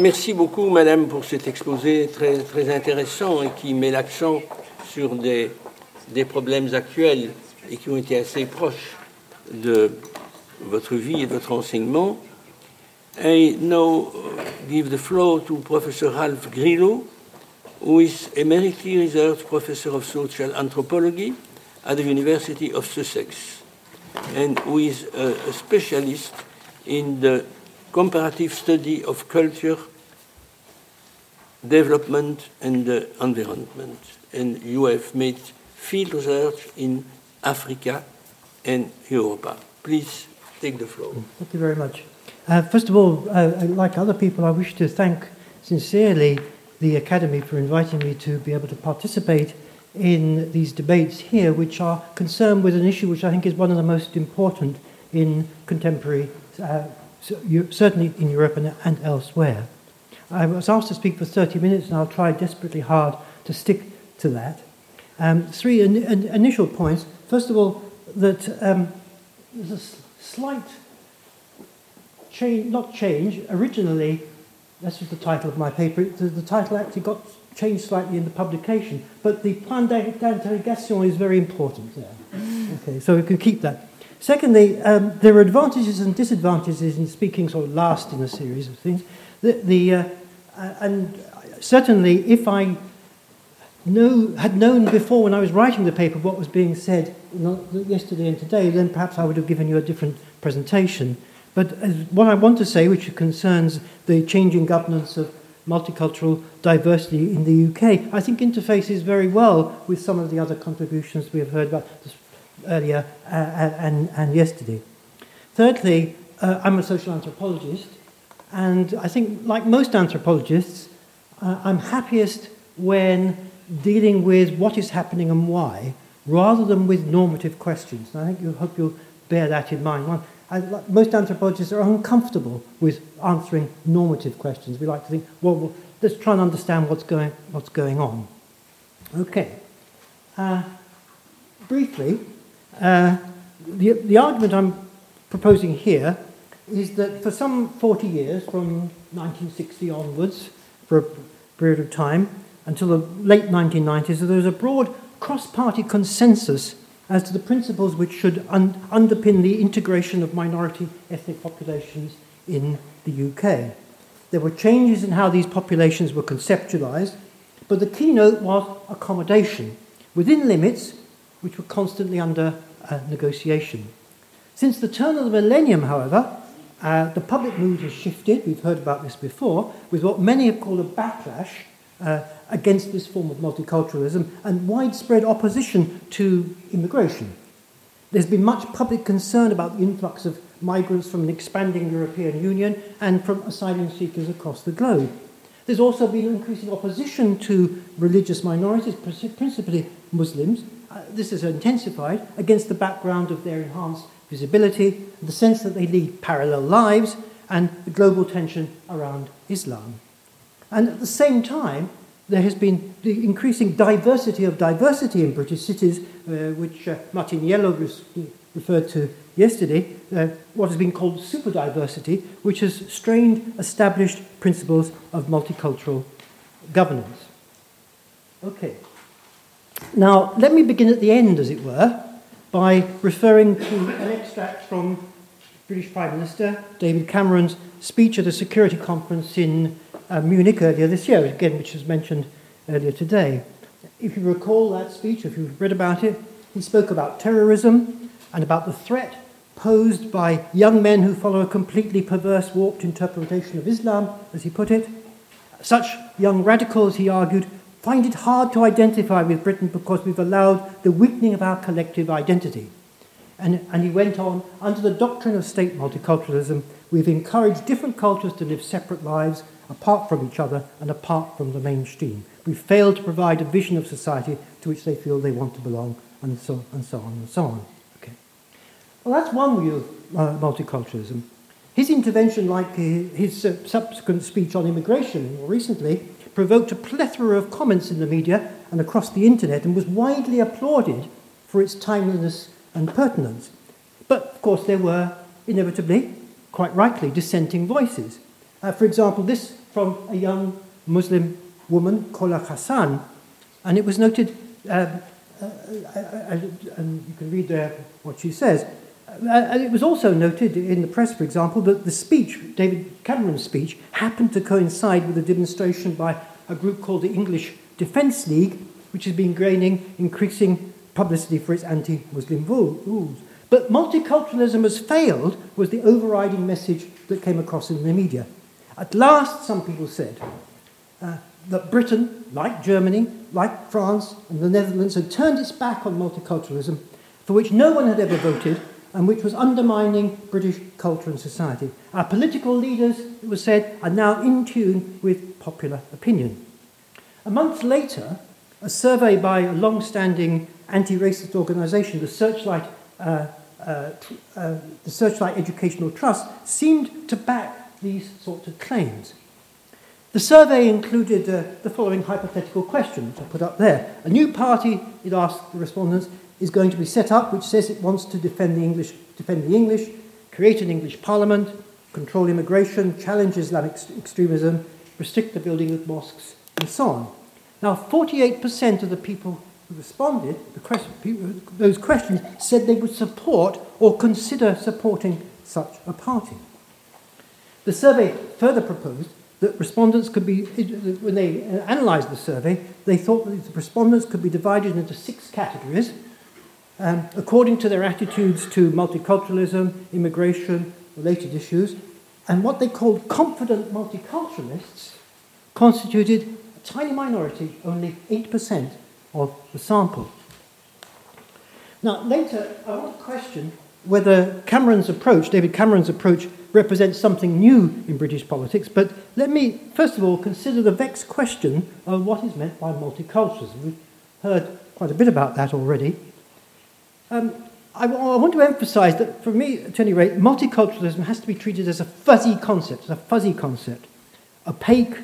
Merci beaucoup, Madame, pour cet exposé très, intéressant et qui met l'accent sur des, problèmes actuels et qui ont été assez proches de votre vie et de votre enseignement. I now give the floor to Professor Ralph Grillo, who is Emeriti Research Professor of Social Anthropology at the University of Sussex, and who is a specialist in the comparative study of culture, development, and the environment. And you have made field research in Africa and Europe. Please take the floor. Thank you very much. Uh, first of all, uh, like other people, I wish to thank sincerely the Academy for inviting me to be able to participate in these debates here, which are concerned with an issue which I think is one of the most important in contemporary, uh, certainly in Europe and, and elsewhere. I was asked to speak for 30 minutes, and I'll try desperately hard to stick to that. Um, three in, in, initial points. First of all, that um, there's a slight change, not change. Originally, this was the title of my paper. The, the title actually got changed slightly in the publication, but the plan d'interrogation is very important there. Okay, so we can keep that. Secondly, um, there are advantages and disadvantages in speaking sort of last in a series of things. The, the uh, and certainly, if I know, had known before when I was writing the paper what was being said yesterday and today, then perhaps I would have given you a different presentation. But what I want to say, which concerns the changing governance of multicultural diversity in the UK, I think interfaces very well with some of the other contributions we have heard about earlier uh, and, and yesterday. Thirdly, uh, I'm a social anthropologist, and I think, like most anthropologists, uh, I'm happiest when dealing with what is happening and why, rather than with normative questions. And I think you hope you'll bear that in mind. One, I, most anthropologists are uncomfortable with answering normative questions. We like to think, well, well let's try and understand what's going, what's going on. Okay. Uh, briefly, uh, the, the argument I'm proposing here is that for some 40 years, from 1960 onwards, for a period of time, until the late 1990s, there was a broad cross party consensus as to the principles which should un- underpin the integration of minority ethnic populations in the UK. There were changes in how these populations were conceptualized, but the keynote was accommodation within limits which were constantly under uh, negotiation. Since the turn of the millennium, however, uh, the public mood has shifted. We've heard about this before, with what many have called a backlash uh, against this form of multiculturalism and widespread opposition to immigration. There's been much public concern about the influx of migrants from an expanding European Union and from asylum seekers across the globe. There's also been increasing opposition to religious minorities, principally Muslims. Uh, this is intensified against the background of their enhanced visibility, the sense that they lead parallel lives, and the global tension around Islam. And at the same time, there has been the increasing diversity of diversity in British cities, uh, which uh, Martin Yellow referred to yesterday, uh, what has been called super diversity, which has strained established principles of multicultural governance. Okay. Now, let me begin at the end, as it were, by referring to an extract from British Prime Minister David Cameron's speech at a security conference in uh, Munich earlier this year, again, which was mentioned earlier today. If you recall that speech, if you've read about it, he spoke about terrorism and about the threat posed by young men who follow a completely perverse, warped interpretation of Islam, as he put it. Such young radicals, he argued, find it hard to identify with Britain because we've allowed the weakening of our collective identity. And, and he went on, under the doctrine of state multiculturalism, we've encouraged different cultures to live separate lives apart from each other and apart from the mainstream. We fail to provide a vision of society to which they feel they want to belong, and so, and so on and so on. Okay. Well, that's one view of uh, multiculturalism. His intervention, like his uh, subsequent speech on immigration more recently, provoked a plethora of comments in the media and across the internet and was widely applauded for its timeliness and pertinence. But, of course, there were inevitably, quite rightly, dissenting voices. Uh, for example, this from a young Muslim woman, Khola Hassan, and it was noted, uh, uh, uh, and you can read there what she says. Uh, and it was also noted in the press, for example, that the speech, David Cameron's speech, happened to coincide with a demonstration by a group called the English Defence League, which has been gaining increasing publicity for its anti Muslim rules. But multiculturalism has failed was the overriding message that came across in the media. At last, some people said uh, that Britain, like Germany, like France and the Netherlands, had turned its back on multiculturalism, for which no one had ever voted and which was undermining British culture and society. Our political leaders, it was said, are now in tune with popular opinion. A month later, a survey by a long standing anti racist organisation, the Searchlight, uh, uh, uh, the Searchlight Educational Trust, seemed to back these sorts of claims. The survey included uh, the following hypothetical questions I put up there. A new party, it asked the respondents, is going to be set up which says it wants to defend the English, defend the English, create an English parliament, control immigration, challenge Islamic extremism, restrict the building of mosques, and so on. Now, 48% of the people who responded, question, those questions, said they would support or consider supporting such a party. The survey further proposed that respondents could be, when they analysed the survey, they thought that the respondents could be divided into six categories um, according to their attitudes to multiculturalism, immigration, related issues, and what they called confident multiculturalists constituted a tiny minority, only 8% of the sample. Now, later, I want to question whether Cameron's approach, David Cameron's approach, represents something new in British politics, but let me first of all consider the vexed question of what is meant by multiculturalism. We've heard quite a bit about that already. Um, I, I, want to emphasize that for me, at any rate, multiculturalism has to be treated as a fuzzy concept, as a fuzzy concept, opaque,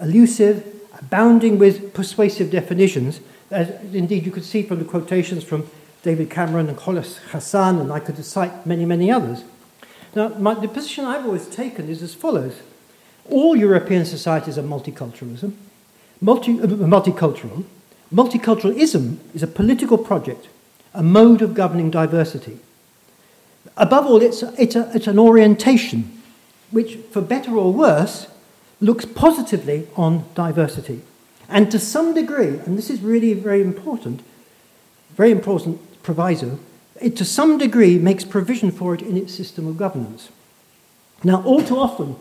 elusive, abounding with persuasive definitions, as indeed you could see from the quotations from David Cameron and Kholas Hassan, and I could cite many, many others. Now, my, the position I've always taken is as follows. All European societies are multiculturalism, multi, uh, multicultural. Multiculturalism is a political project, a mode of governing diversity. Above all, it's, a, it's, a, it's an orientation which, for better or worse, looks positively on diversity. And to some degree, and this is really very important, very important proviso, it to some degree makes provision for it in its system of governance. Now, all too often,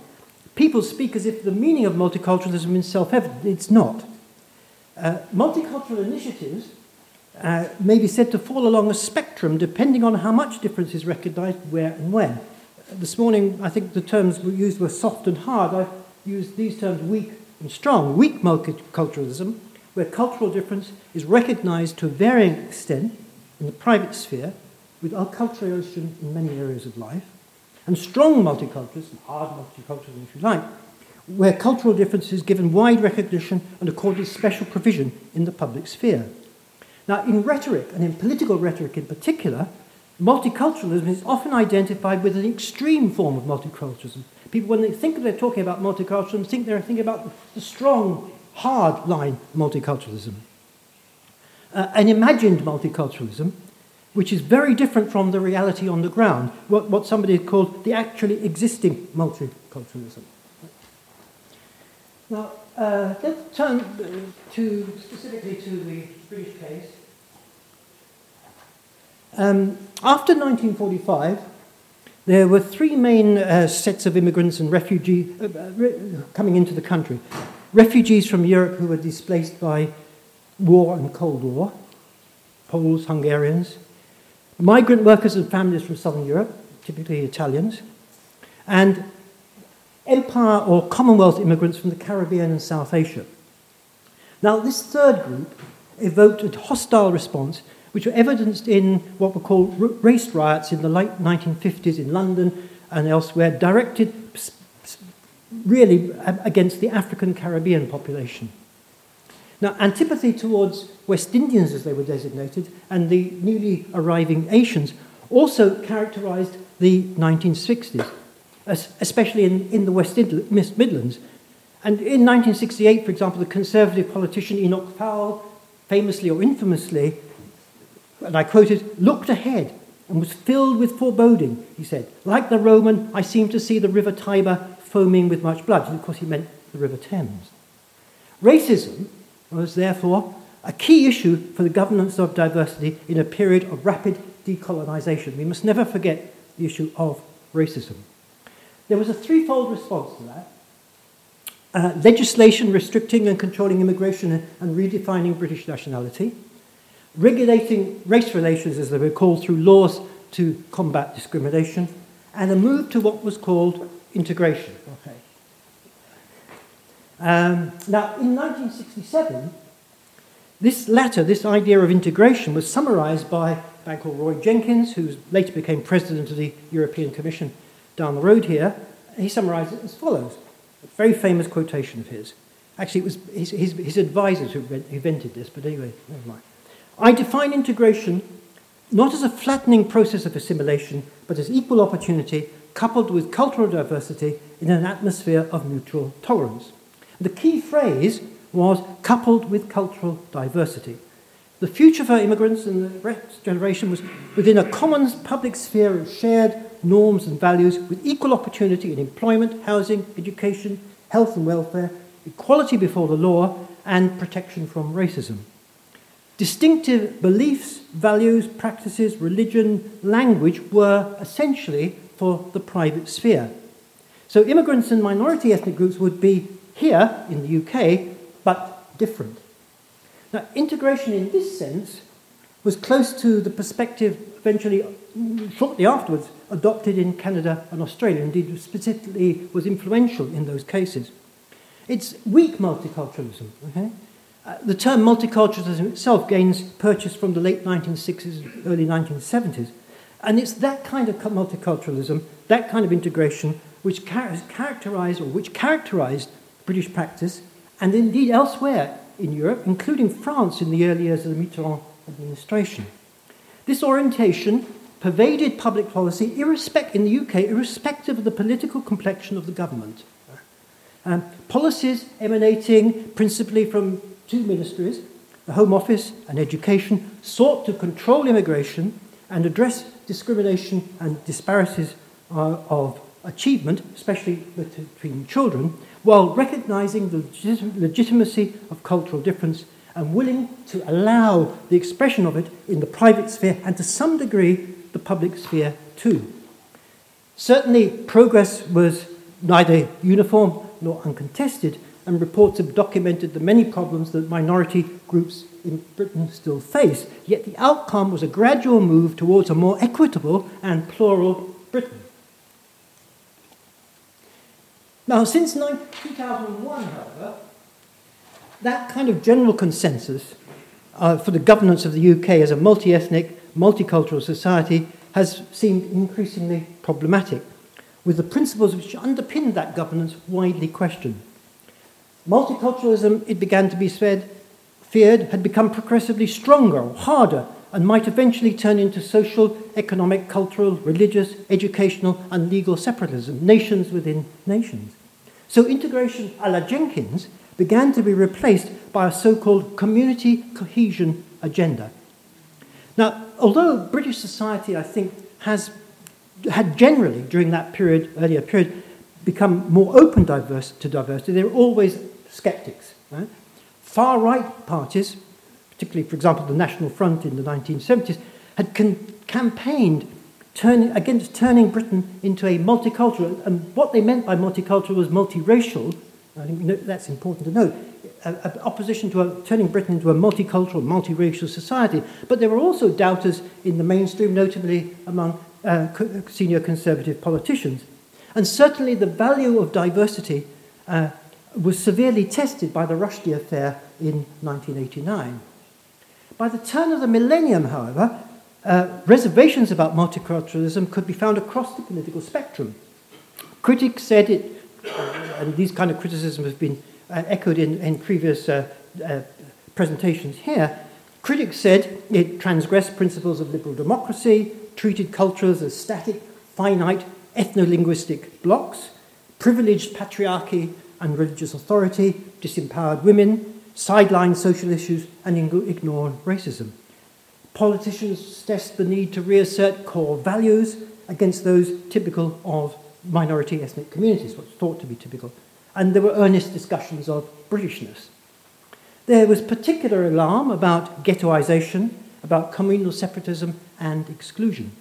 people speak as if the meaning of multiculturalism is self evident. It's not. Uh, multicultural initiatives uh, may be said to fall along a spectrum depending on how much difference is recognized where and when. This morning, I think the terms we used were soft and hard. I used these terms weak and strong. Weak multiculturalism, where cultural difference is recognized to a varying extent in the private sphere with acculturation in many areas of life, and strong multiculturalism, hard multiculturalism if you like, where cultural difference is given wide recognition and accorded special provision in the public sphere. Now, in rhetoric, and in political rhetoric in particular, multiculturalism is often identified with an extreme form of multiculturalism. People, when they think they're talking about multiculturalism, think they're thinking about the strong, hard line multiculturalism. Uh, an imagined multiculturalism which is very different from the reality on the ground, what, what somebody called the actually existing multiculturalism. Now, uh, let's turn uh, to specifically to the British case. Um, after 1945, there were three main uh, sets of immigrants and refugees uh, uh coming into the country. Refugees from Europe who were displaced by war and Cold War, Poles, Hungarians, migrant workers and families from southern Europe, typically Italians, and empire or Commonwealth immigrants from the Caribbean and South Asia. Now, this third group evoked a hostile response, which were evidenced in what were called race riots in the late 1950s in London and elsewhere, directed really against the African Caribbean population. Now, antipathy towards West Indians, as they were designated, and the newly arriving Asians also characterized the 1960s. especially in, in the West Midlands. And in 1968, for example, the Conservative politician Enoch Powell famously or infamously, and I quoted, looked ahead and was filled with foreboding, he said. Like the Roman, I seemed to see the river Tiber foaming with much blood. And of course, he meant the River Thames. Racism was therefore a key issue for the governance of diversity in a period of rapid decolonisation. We must never forget the issue of racism. There was a threefold response to that. Uh, legislation restricting and controlling immigration and redefining British nationality, regulating race relations, as they were called, through laws to combat discrimination, and a move to what was called integration. Okay. Um, now, in 1967, this latter, this idea of integration, was summarized by a man called Roy Jenkins, who later became president of the European Commission down the road here. He summarized it as follows a very famous quotation of his. Actually, it was his, his, his advisors who invented this, but anyway, never mind. I define integration not as a flattening process of assimilation, but as equal opportunity coupled with cultural diversity in an atmosphere of mutual tolerance. The key phrase was coupled with cultural diversity. The future for immigrants and the next generation was within a common public sphere of shared norms and values with equal opportunity in employment, housing, education, health and welfare, equality before the law, and protection from racism. Distinctive beliefs, values, practices, religion, language were essentially for the private sphere. So immigrants and minority ethnic groups would be here in the UK, but different. Now, integration in this sense was close to the perspective eventually, mm, shortly afterwards, adopted in Canada and Australia, indeed, specifically was influential in those cases. It's weak multiculturalism. Okay? Uh, the term multiculturalism itself gains purchase from the late 1960s, early 1970s. And it's that kind of multiculturalism, that kind of integration, which char- characterized or which characterized British practice, and indeed elsewhere in Europe, including France in the early years of the Mitterrand administration. This orientation pervaded public policy irrespect- in the UK, irrespective of the political complexion of the government. Um, policies emanating principally from two ministries, the Home Office and Education, sought to control immigration and address discrimination and disparities uh, of achievement, especially between children, while recognizing the legitimacy of cultural difference and willing to allow the expression of it in the private sphere and to some degree the public sphere too. Certainly, progress was neither uniform nor uncontested, and reports have documented the many problems that minority groups in Britain still face. Yet the outcome was a gradual move towards a more equitable and plural Britain. Now, since 2001, however, that kind of general consensus uh, for the governance of the UK as a multi ethnic, multicultural society has seemed increasingly problematic, with the principles which underpinned that governance widely questioned. Multiculturalism, it began to be said, feared, had become progressively stronger harder and might eventually turn into social, economic, cultural, religious, educational, and legal separatism, nations within nations. So integration a la Jenkins began to be replaced by a so called community cohesion agenda. Now, although British society, I think, has had generally, during that period, earlier period, become more open diverse to diversity, there always skeptics. Right? Far right parties, particularly, for example, the National Front in the 1970s, had con- campaigned turning, against turning Britain into a multicultural, and what they meant by multicultural was multiracial. I think that's important to note. A, a opposition to a, turning Britain into a multicultural, multiracial society. But there were also doubters in the mainstream, notably among uh, co- senior conservative politicians. And certainly the value of diversity uh, was severely tested by the Rushdie affair in 1989. By the turn of the millennium, however, uh, reservations about multiculturalism could be found across the political spectrum. Critics said it, uh, and these kind of criticisms have been uh, echoed in, in previous uh, uh, presentations here. Critics said it transgressed principles of liberal democracy, treated cultures as static, finite, ethno-linguistic blocks, privileged patriarchy and religious authority, disempowered women, sideline social issues, and ignore racism. Politicians stress the need to reassert core values against those typical of minority ethnic communities, what's thought to be typical. And there were earnest discussions of Britishness. There was particular alarm about ghettoization, about communal separatism and exclusion.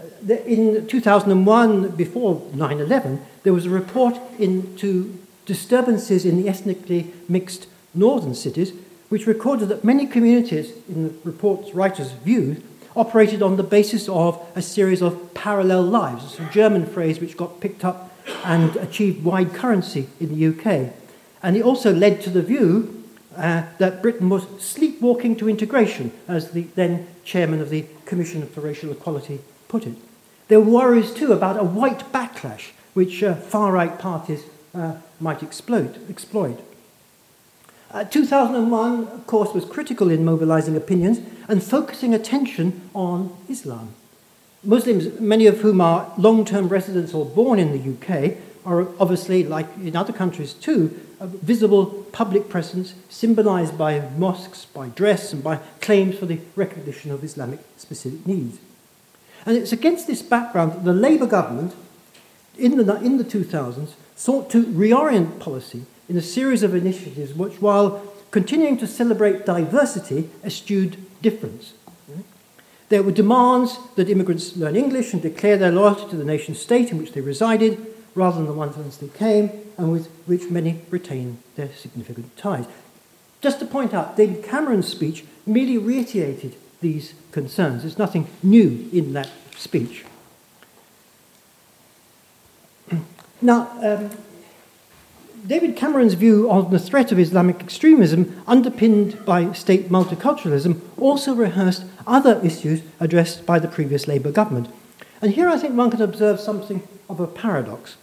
Uh, in 2001, before 9 11, there was a report into disturbances in the ethnically mixed northern cities, which recorded that many communities, in the report's writer's view, operated on the basis of a series of parallel lives. It's a German phrase which got picked up and achieved wide currency in the UK. And it also led to the view uh, that Britain was sleepwalking to integration, as the then chairman of the Commission for Racial Equality put it. There were worries too about a white backlash, which uh, far right parties uh, might exploit. exploit. Uh, 2001, of course, was critical in mobilizing opinions and focusing attention on Islam. Muslims, many of whom are long term residents or born in the UK, are obviously, like in other countries too, a visible public presence symbolized by mosques, by dress, and by claims for the recognition of Islamic specific needs. And it's against this background that the Labour government in the, in the 2000s sought to reorient policy in a series of initiatives which, while continuing to celebrate diversity, eschewed difference. There were demands that immigrants learn English and declare their loyalty to the nation state in which they resided, rather than the ones whence they came, and with which many retain their significant ties. Just to point out, David Cameron's speech merely reiterated these concerns. There's nothing new in that speech. Now, um, David Cameron's view on the threat of Islamic extremism, underpinned by state multiculturalism, also rehearsed other issues addressed by the previous Labour government. And here I think one can observe something of a paradox.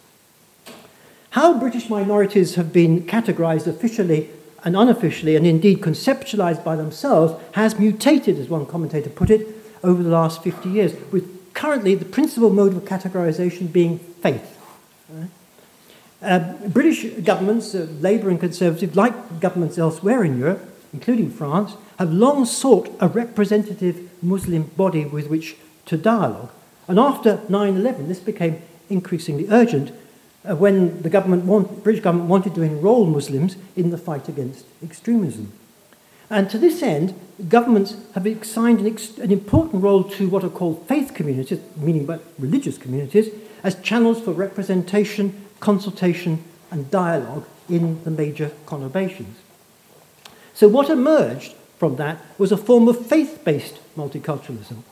How British minorities have been categorized officially and unofficially, and indeed conceptualized by themselves, has mutated, as one commentator put it, over the last 50 years, with currently the principal mode of categorisation being faith. Uh, British governments, uh, Labour and Conservative, like governments elsewhere in Europe, including France, have long sought a representative Muslim body with which to dialogue. And after 9 11, this became increasingly urgent uh, when the government want, British government wanted to enroll Muslims in the fight against extremism. And to this end, governments have assigned an, ex- an important role to what are called faith communities, meaning religious communities, as channels for representation, consultation, and dialogue in the major conurbations. So, what emerged from that was a form of faith based multiculturalism,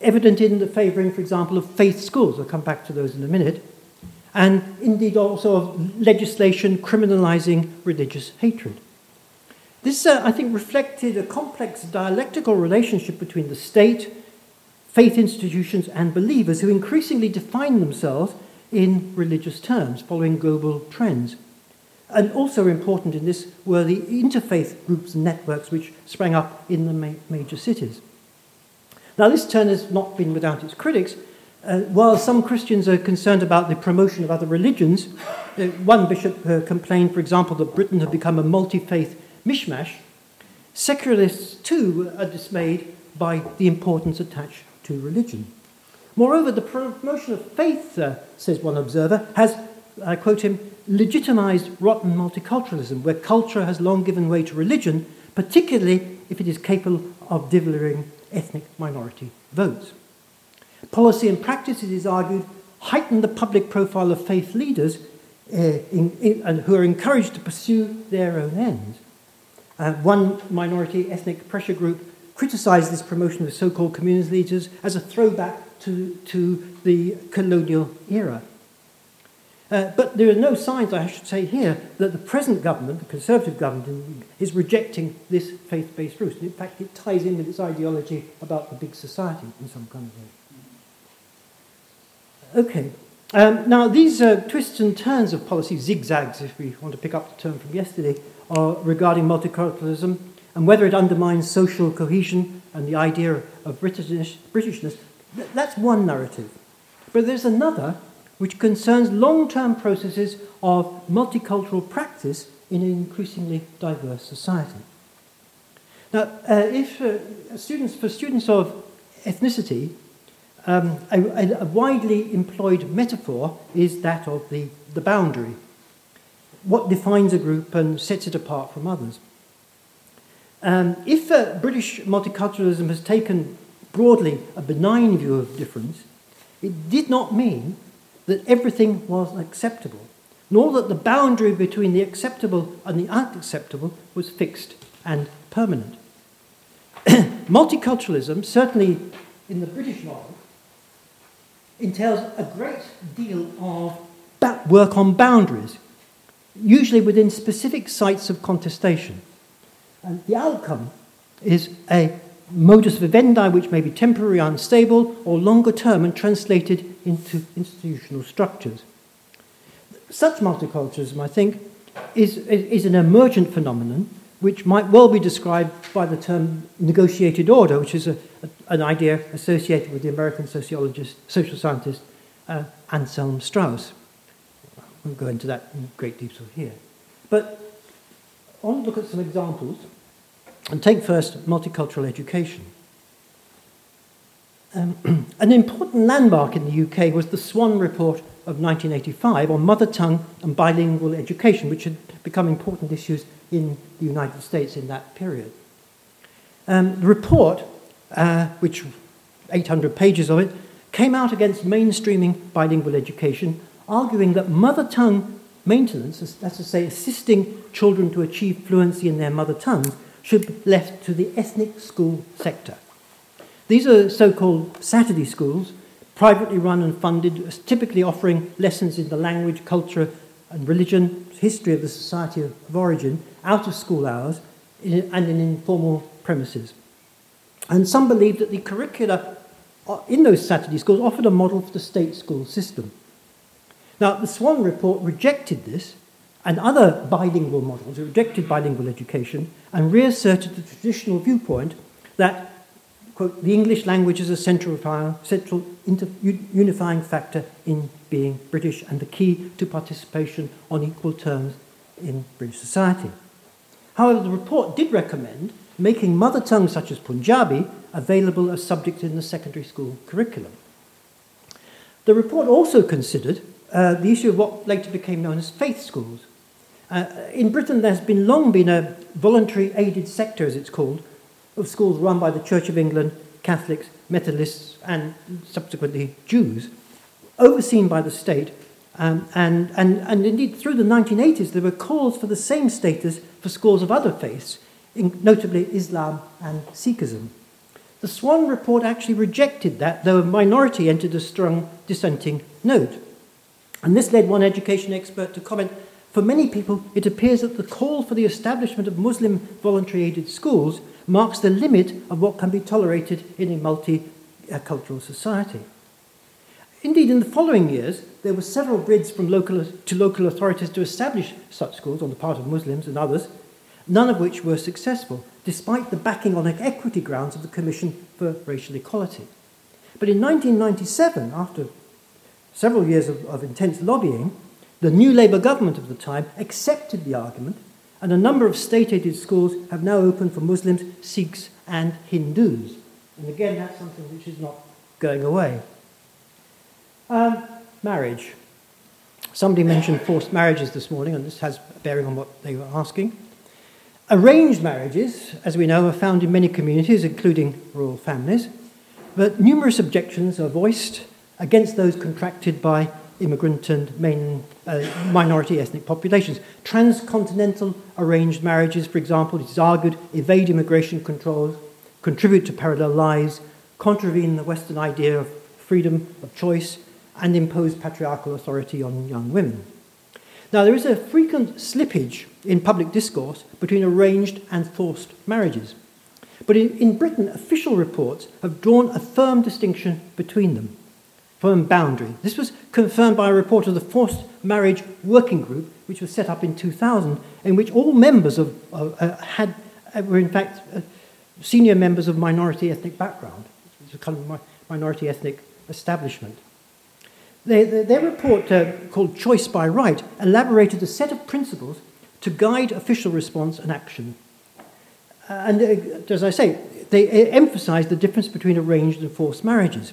evident in the favouring, for example, of faith schools. I'll come back to those in a minute and indeed also of legislation criminalizing religious hatred. This, uh, I think, reflected a complex dialectical relationship between the state, faith institutions, and believers who increasingly define themselves in religious terms, following global trends. And also important in this were the interfaith groups and networks which sprang up in the ma- major cities. Now, this turn has not been without its critics, uh, while some Christians are concerned about the promotion of other religions, uh, one bishop uh, complained, for example, that Britain had become a multi faith mishmash. Secularists, too, are dismayed by the importance attached to religion. Moreover, the promotion of faith, uh, says one observer, has, I quote him, legitimized rotten multiculturalism, where culture has long given way to religion, particularly if it is capable of delivering ethnic minority votes. Policy and practice, it is argued, heighten the public profile of faith leaders uh, in, in, and who are encouraged to pursue their own ends. Uh, one minority ethnic pressure group criticized this promotion of so called community leaders as a throwback to, to the colonial era. Uh, but there are no signs, I should say here, that the present government, the Conservative government, is rejecting this faith based route. In fact, it ties in with its ideology about the big society in some kind of way. Okay. Um, now, these uh, twists and turns of policy, zigzags, if we want to pick up the term from yesterday, are regarding multiculturalism and whether it undermines social cohesion and the idea of British, Britishness. That's one narrative. But there's another which concerns long term processes of multicultural practice in an increasingly diverse society. Now, uh, if uh, students, for students of ethnicity, um, a, a, widely employed metaphor is that of the, the boundary. What defines a group and sets it apart from others? Um, if uh, British multiculturalism has taken broadly a benign view of difference, it did not mean that everything was acceptable, nor that the boundary between the acceptable and the unacceptable was fixed and permanent. Multiculturalism, certainly in the British model, entails a great deal of work on boundaries, usually within specific sites of contestation. And the outcome is a modus vivendi which may be temporary, unstable, or longer term and translated into institutional structures. Such multiculturalism, I think, is, is an emergent phenomenon which might well be described by the term negotiated order, which is a, a, an idea associated with the American sociologist, social scientist uh, Anselm Strauss. Won't go into that in great detail here. But I want to look at some examples and take first multicultural education. Um, an important landmark in the UK was the Swann Report of 1985 on mother tongue and bilingual education, which had become important issues in the United States in that period. Um, the report, uh, which 800 pages of it, came out against mainstreaming bilingual education, arguing that mother tongue maintenance, that's to say, assisting children to achieve fluency in their mother tongue, should be left to the ethnic school sector. These are so called Saturday schools, privately run and funded, typically offering lessons in the language, culture, and religion, history of the society of origin, out of school hours and in informal premises. And some believe that the curricula uh, in those Saturday schools offered a model for the state school system. Now, the Swann report rejected this and other bilingual models, rejected bilingual education, and reasserted the traditional viewpoint that, quote, the English language is a central, central inter, unifying factor in being British and the key to participation on equal terms in British society. However, the report did recommend making mother tongues such as Punjabi available as subject in the secondary school curriculum. The report also considered uh, the issue of what later became known as faith schools. Uh, in Britain, there's been long been a voluntary aided sector, as it's called, of schools run by the Church of England, Catholics, Methodists, and subsequently Jews, overseen by the state. Um, and, and, and indeed, through the 1980s, there were calls for the same status for schools of other faiths, notably Islam and Sikhism. The Swann report actually rejected that, though a minority entered a strong dissenting note. And this led one education expert to comment for many people, it appears that the call for the establishment of Muslim voluntary aided schools marks the limit of what can be tolerated in a multicultural society. Indeed, in the following years, there were several bids from local, to local authorities to establish such schools on the part of Muslims and others, none of which were successful, despite the backing on equity grounds of the Commission for Racial Equality. But in 1997, after several years of, of intense lobbying, the new Labour government of the time accepted the argument, and a number of state aided schools have now opened for Muslims, Sikhs, and Hindus. And again, that's something which is not going away. Um, marriage. Somebody mentioned forced marriages this morning, and this has bearing on what they were asking. Arranged marriages, as we know, are found in many communities, including royal families, but numerous objections are voiced against those contracted by immigrant and main, uh, minority ethnic populations. Transcontinental arranged marriages, for example, it is argued, evade immigration controls, contribute to parallel lives, contravene the Western idea of freedom of choice, and impose patriarchal authority on young women. Now, there is a frequent slippage in public discourse between arranged and forced marriages. But in, in Britain, official reports have drawn a firm distinction between them firm boundary. This was confirmed by a report of the Forced Marriage Working Group, which was set up in 2000, in which all members of, uh, had, uh, were in fact uh, senior members of minority ethnic background. It was a kind of minority ethnic establishment. They, they, their report, uh, called Choice by Right, elaborated a set of principles to guide official response and action. Uh, and uh, as I say, they emphasized the difference between arranged and forced marriages.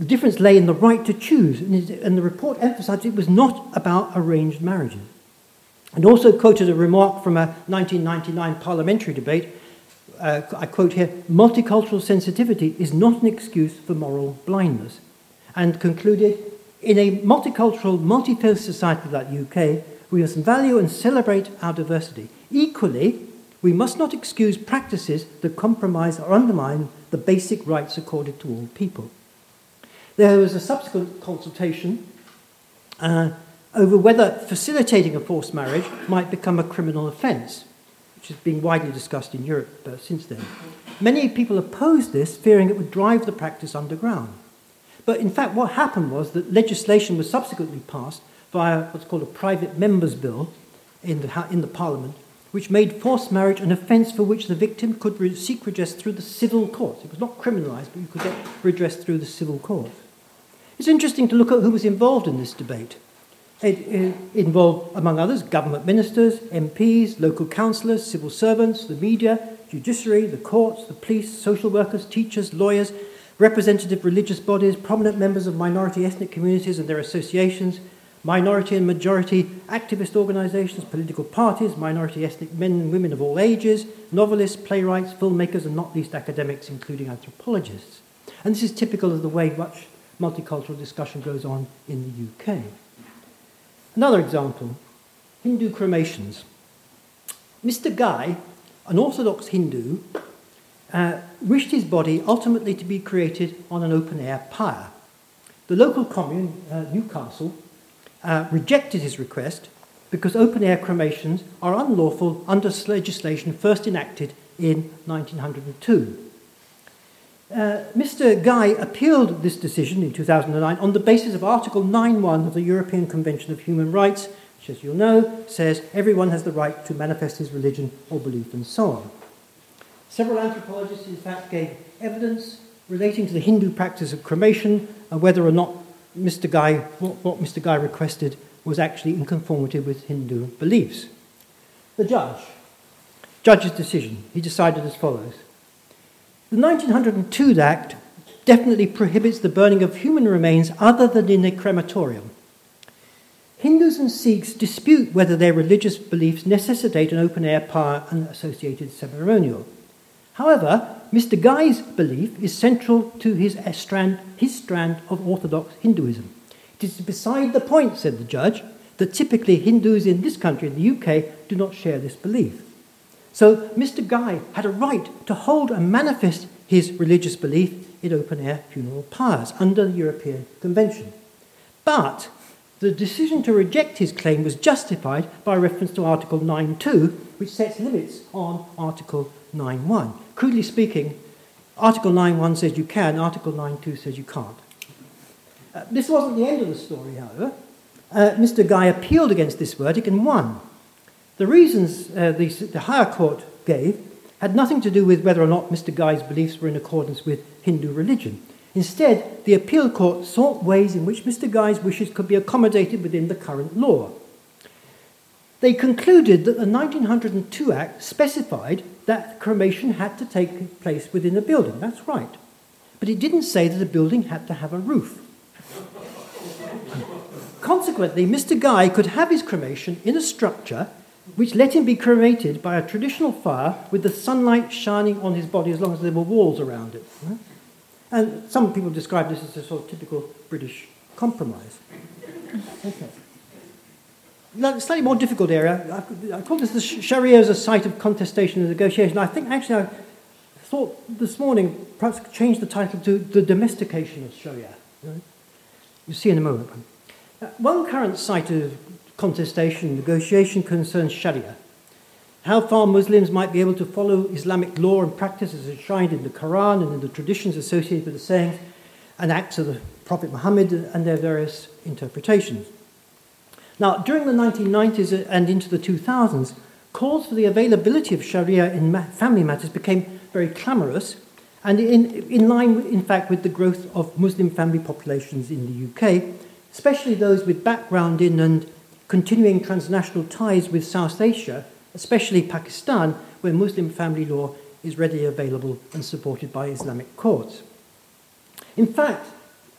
The difference lay in the right to choose, and the report emphasized it was not about arranged marriages. And also quoted a remark from a 1999 parliamentary debate. Uh, I quote here multicultural sensitivity is not an excuse for moral blindness. And concluded in a multicultural, multi faith society like the UK, we must value and celebrate our diversity. Equally, we must not excuse practices that compromise or undermine the basic rights accorded to all people. There was a subsequent consultation uh, over whether facilitating a forced marriage might become a criminal offence, which has been widely discussed in Europe uh, since then. Many people opposed this, fearing it would drive the practice underground. But in fact, what happened was that legislation was subsequently passed via what's called a private members' bill in the, in the Parliament, which made forced marriage an offence for which the victim could seek redress through the civil courts. It was not criminalised, but you could get redress through the civil court. It's interesting to look at who was involved in this debate. It, it involved, among others, government ministers, MPs, local councillors, civil servants, the media, judiciary, the courts, the police, social workers, teachers, lawyers, representative religious bodies, prominent members of minority ethnic communities and their associations, minority and majority activist organisations, political parties, minority ethnic men and women of all ages, novelists, playwrights, filmmakers, and not least academics, including anthropologists. And this is typical of the way much multicultural discussion goes on in the UK. Another example Hindu cremations. Mr. Ghai, an Orthodox Hindu, uh, wished his body ultimately to be created on an open air pyre. The local commune, uh, Newcastle, uh, rejected his request because open air cremations are unlawful under legislation first enacted in 1902. Uh, Mr. Ghai appealed this decision in 2009 on the basis of Article 9.1 of the European Convention of Human Rights, which, as you'll know, says everyone has the right to manifest his religion or belief and so on. Several anthropologists, in fact, gave evidence relating to the Hindu practice of cremation and whether or not Mr. Ghai, what, what Mr. Ghai requested was actually in conformity with Hindu beliefs. The judge, judge's decision, he decided as follows. The 1902 Act definitely prohibits the burning of human remains other than in a crematorium. Hindus and Sikhs dispute whether their religious beliefs necessitate an open air pyre and associated ceremonial. However, Mr. Ghai's belief is central to his uh, strand, his strand of Orthodox Hinduism. It is beside the point, said the judge, that typically Hindus in this country, in the UK, do not share this belief. So Mr. Ghai had a right to hold and manifest his religious belief in open air funeral pyres under the European Convention. But the decision to reject his claim was justified by reference to Article 9.2, which sets limits on Article 9.1. Crudely speaking, Article 9.1 says you can, Article 9.2 says you can't. Uh, this wasn't the end of the story, however. Uh, Mr. Ghai appealed against this verdict and won. The reasons uh, the, the higher court gave had nothing to do with whether or not Mr. Ghai's beliefs were in accordance with Hindu religion. Instead, the appeal court sought ways in which Mr. Ghai's wishes could be accommodated within the current law. They concluded that the 1902 Act specified that cremation had to take place within a building. That's right. But it didn't say that the building had to have a roof. Consequently, Mr. Ghai could have his cremation in a structure which let him be cremated by a traditional fire with the sunlight shining on his body as long as there were walls around it. And some people describe this as a sort of typical British compromise. Now, slightly more difficult area. I, call this the Sharia as a site of contestation and negotiation. I think actually I thought this morning perhaps change the title to the domestication of Sharia. You see in a moment. Uh, one current site of contestation, negotiation concerns Sharia. How far Muslims might be able to follow Islamic law and practice as enshrined in the Quran and in the traditions associated with the sayings and acts of the Prophet Muhammad and their various interpretations. Now, during the 1990s and into the 2000s, calls for the availability of Sharia in family matters became very clamorous and in, in line, in fact, with the growth of Muslim family populations in the UK especially those with background in and continuing transnational ties with South Asia, especially Pakistan, where Muslim family law is readily available and supported by Islamic courts. In fact,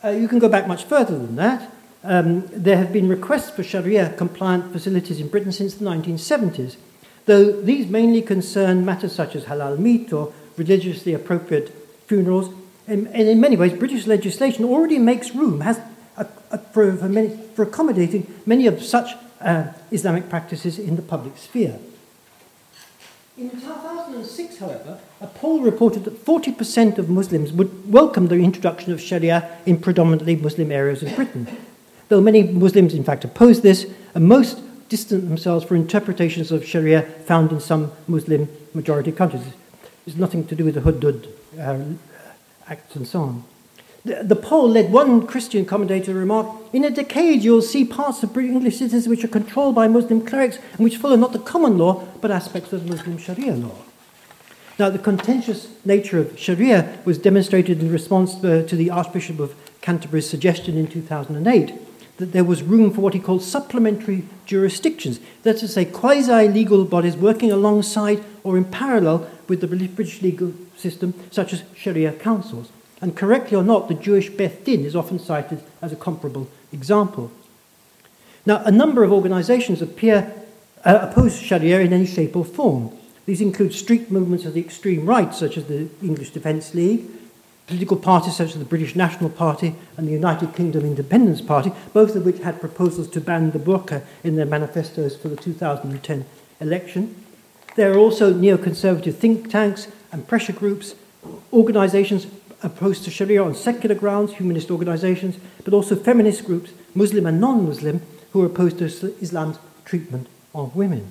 uh, you can go back much further than that. Um, there have been requests for Sharia compliant facilities in Britain since the 1970s, though these mainly concern matters such as halal meat or religiously appropriate funerals. And, and in many ways, British legislation already makes room has, a, a, for, many, for, accommodating many of such uh, Islamic practices in the public sphere. In 2006, however, a poll reported that 40% of Muslims would welcome the introduction of Sharia in predominantly Muslim areas of Britain. Though many Muslims, in fact, oppose this, and most distance themselves from interpretations of Sharia found in some Muslim majority countries. It's nothing to do with the Hudud uh, acts and so on. The, the poll led one Christian commentator to remark In a decade, you'll see parts of British English cities which are controlled by Muslim clerics and which follow not the common law but aspects of Muslim Sharia law. Now, the contentious nature of Sharia was demonstrated in response uh, to the Archbishop of Canterbury's suggestion in 2008 that there was room for what he called supplementary jurisdictions. That's to say, quasi legal bodies working alongside or in parallel with the British legal system, such as Sharia councils. And correctly or not, the Jewish Beth Din is often cited as a comparable example. Now, a number of organizations appear uh, oppose Sharia in any shape or form. These include street movements of the extreme right, such as the English Defence League, political parties such as the British National Party and the United Kingdom Independence Party, both of which had proposals to ban the burqa in their manifestos for the 2010 election. There are also neoconservative think tanks and pressure groups, organizations opposed to Sharia on secular grounds, humanist organizations, but also feminist groups, Muslim and non Muslim, who are opposed to Islam's treatment of women.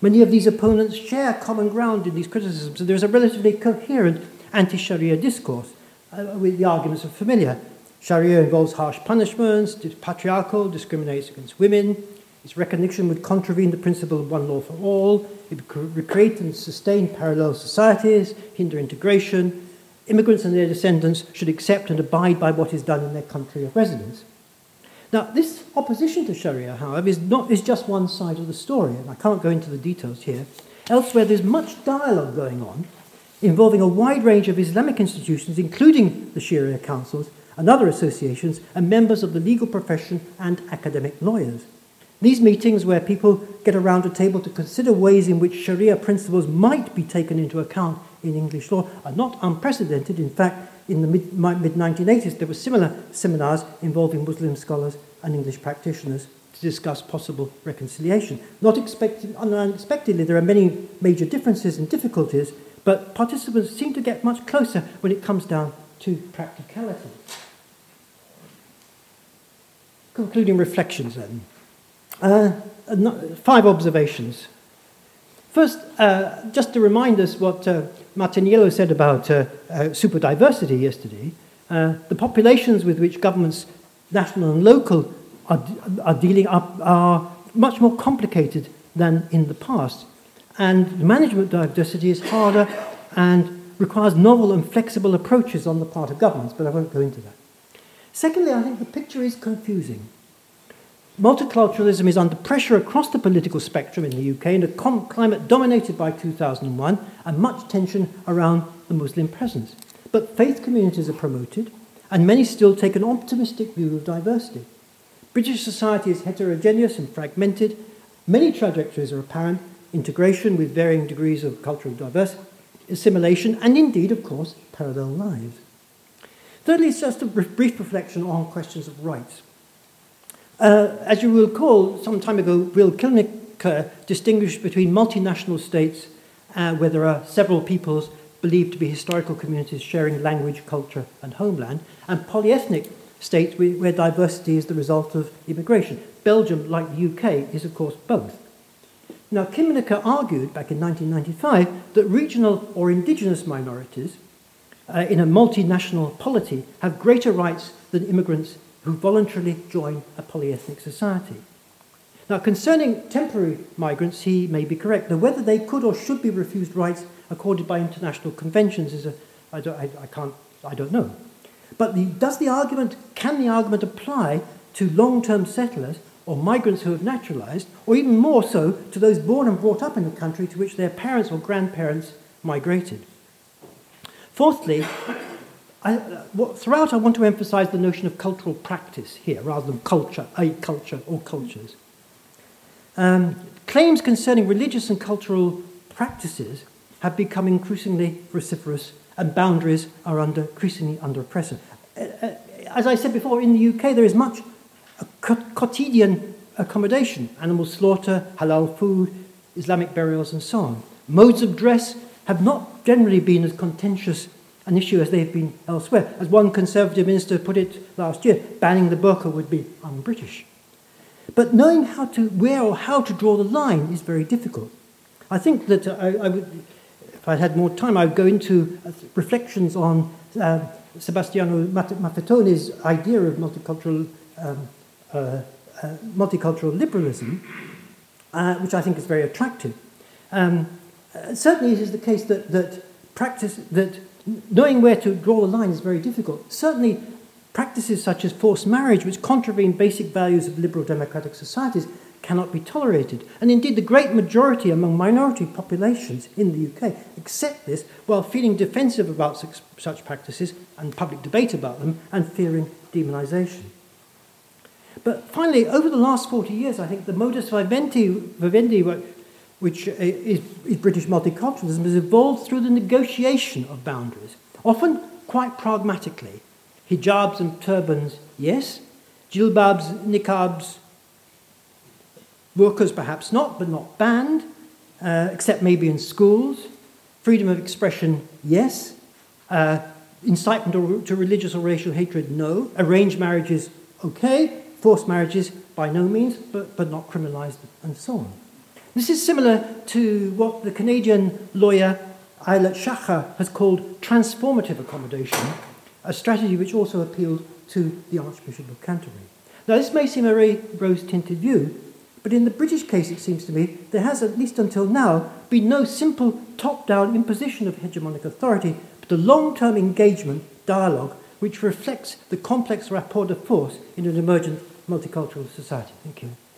Many of these opponents share common ground in these criticisms, and there's a relatively coherent anti Sharia discourse uh, with the arguments are familiar. Sharia involves harsh punishments, it's patriarchal, discriminates against women, its recognition would contravene the principle of one law for all, it would create and sustain parallel societies, hinder integration, immigrants and their descendants should accept and abide by what is done in their country of residence. Now, this opposition to Sharia, however, is, not, is just one side of the story, and I can't go into the details here. Elsewhere, there's much dialogue going on involving a wide range of Islamic institutions, including the Sharia councils and other associations, and members of the legal profession and academic lawyers. These meetings, where people get around a table to consider ways in which Sharia principles might be taken into account in English law, are not unprecedented. In fact, in the mid 1980s, there were similar seminars involving Muslim scholars and English practitioners to discuss possible reconciliation. Not expected, unexpectedly, there are many major differences and difficulties but participants seem to get much closer when it comes down to practicality. Concluding reflections then. Uh, five observations. First, uh, just to remind us what uh, Martiniello said about uh, uh, super diversity yesterday, uh, the populations with which governments, national and local, are, are dealing up are much more complicated than in the past. And management diversity is harder and requires novel and flexible approaches on the part of governments, but I won't go into that. Secondly, I think the picture is confusing. Multiculturalism is under pressure across the political spectrum in the UK in a climate dominated by 2001 and much tension around the Muslim presence. But faith communities are promoted, and many still take an optimistic view of diversity. British society is heterogeneous and fragmented. Many trajectories are apparent, integration with varying degrees of cultural diversity, assimilation, and indeed, of course, parallel lives. Thirdly, it's just a brief reflection on questions of rights. Uh, as you will recall, some time ago, Will Kymlicka distinguished between multinational states uh, where there are several peoples believed to be historical communities sharing language, culture, and homeland, and polyethnic states where diversity is the result of immigration. Belgium, like the UK, is of course both. Now, Kymlicka argued back in 1995 that regional or indigenous minorities uh, in a multinational polity have greater rights than immigrants who voluntarily join a polyethnic society. Now, concerning temporary migrants, he may be correct. Now, whether they could or should be refused rights accorded by international conventions is a, I, don't, I, I can't, I don't know. But the, does the argument, can the argument apply to long term settlers or migrants who have naturalized, or even more so to those born and brought up in the country to which their parents or grandparents migrated. Fourthly, I, uh, throughout I want to emphasize the notion of cultural practice here rather than culture, a culture or cultures. Um, claims concerning religious and cultural practices have become increasingly vociferous and boundaries are under, increasingly under pressure. Uh, uh, as I said before, in the UK there is much quotidian accommodation, animal slaughter, halal food, Islamic burials, and so on. Modes of dress have not generally been as contentious an issue as they've been elsewhere. As one Conservative minister put it last year, banning the burqa would be un British. But knowing how to, where or how to draw the line is very difficult. I think that I, I would, if I had more time, I would go into uh, reflections on uh, Sebastiano Maffettone's idea of multicultural, um, uh, uh, multicultural liberalism, uh, which I think is very attractive. Um, uh, certainly, it is the case that, that practice that knowing where to draw the line is very difficult. Certainly, practices such as forced marriage, which contravene basic values of liberal democratic societies, cannot be tolerated. And indeed, the great majority among minority populations in the UK accept this while feeling defensive about such, such practices and public debate about them and fearing demonisation. But finally, over the last 40 years, I think the modus vivendi, vivendi which uh, is, is British multiculturalism, has evolved through the negotiation of boundaries, often quite pragmatically. Hijabs and turbans, yes. Jilbabs, niqabs, burqas perhaps not, but not banned, uh, except maybe in schools. Freedom of expression, yes. Uh, incitement to religious or racial hatred, no. Arranged marriages, okay. Forced marriages, by no means, but, but not criminalised, and so on. This is similar to what the Canadian lawyer Ayelet Shachar has called transformative accommodation, a strategy which also appealed to the Archbishop of Canterbury. Now, this may seem a very rose tinted view, but in the British case, it seems to me, there has, at least until now, been no simple top down imposition of hegemonic authority, but a long term engagement, dialogue, which reflects the complex rapport de force in an emergent multicultural society. Thank you.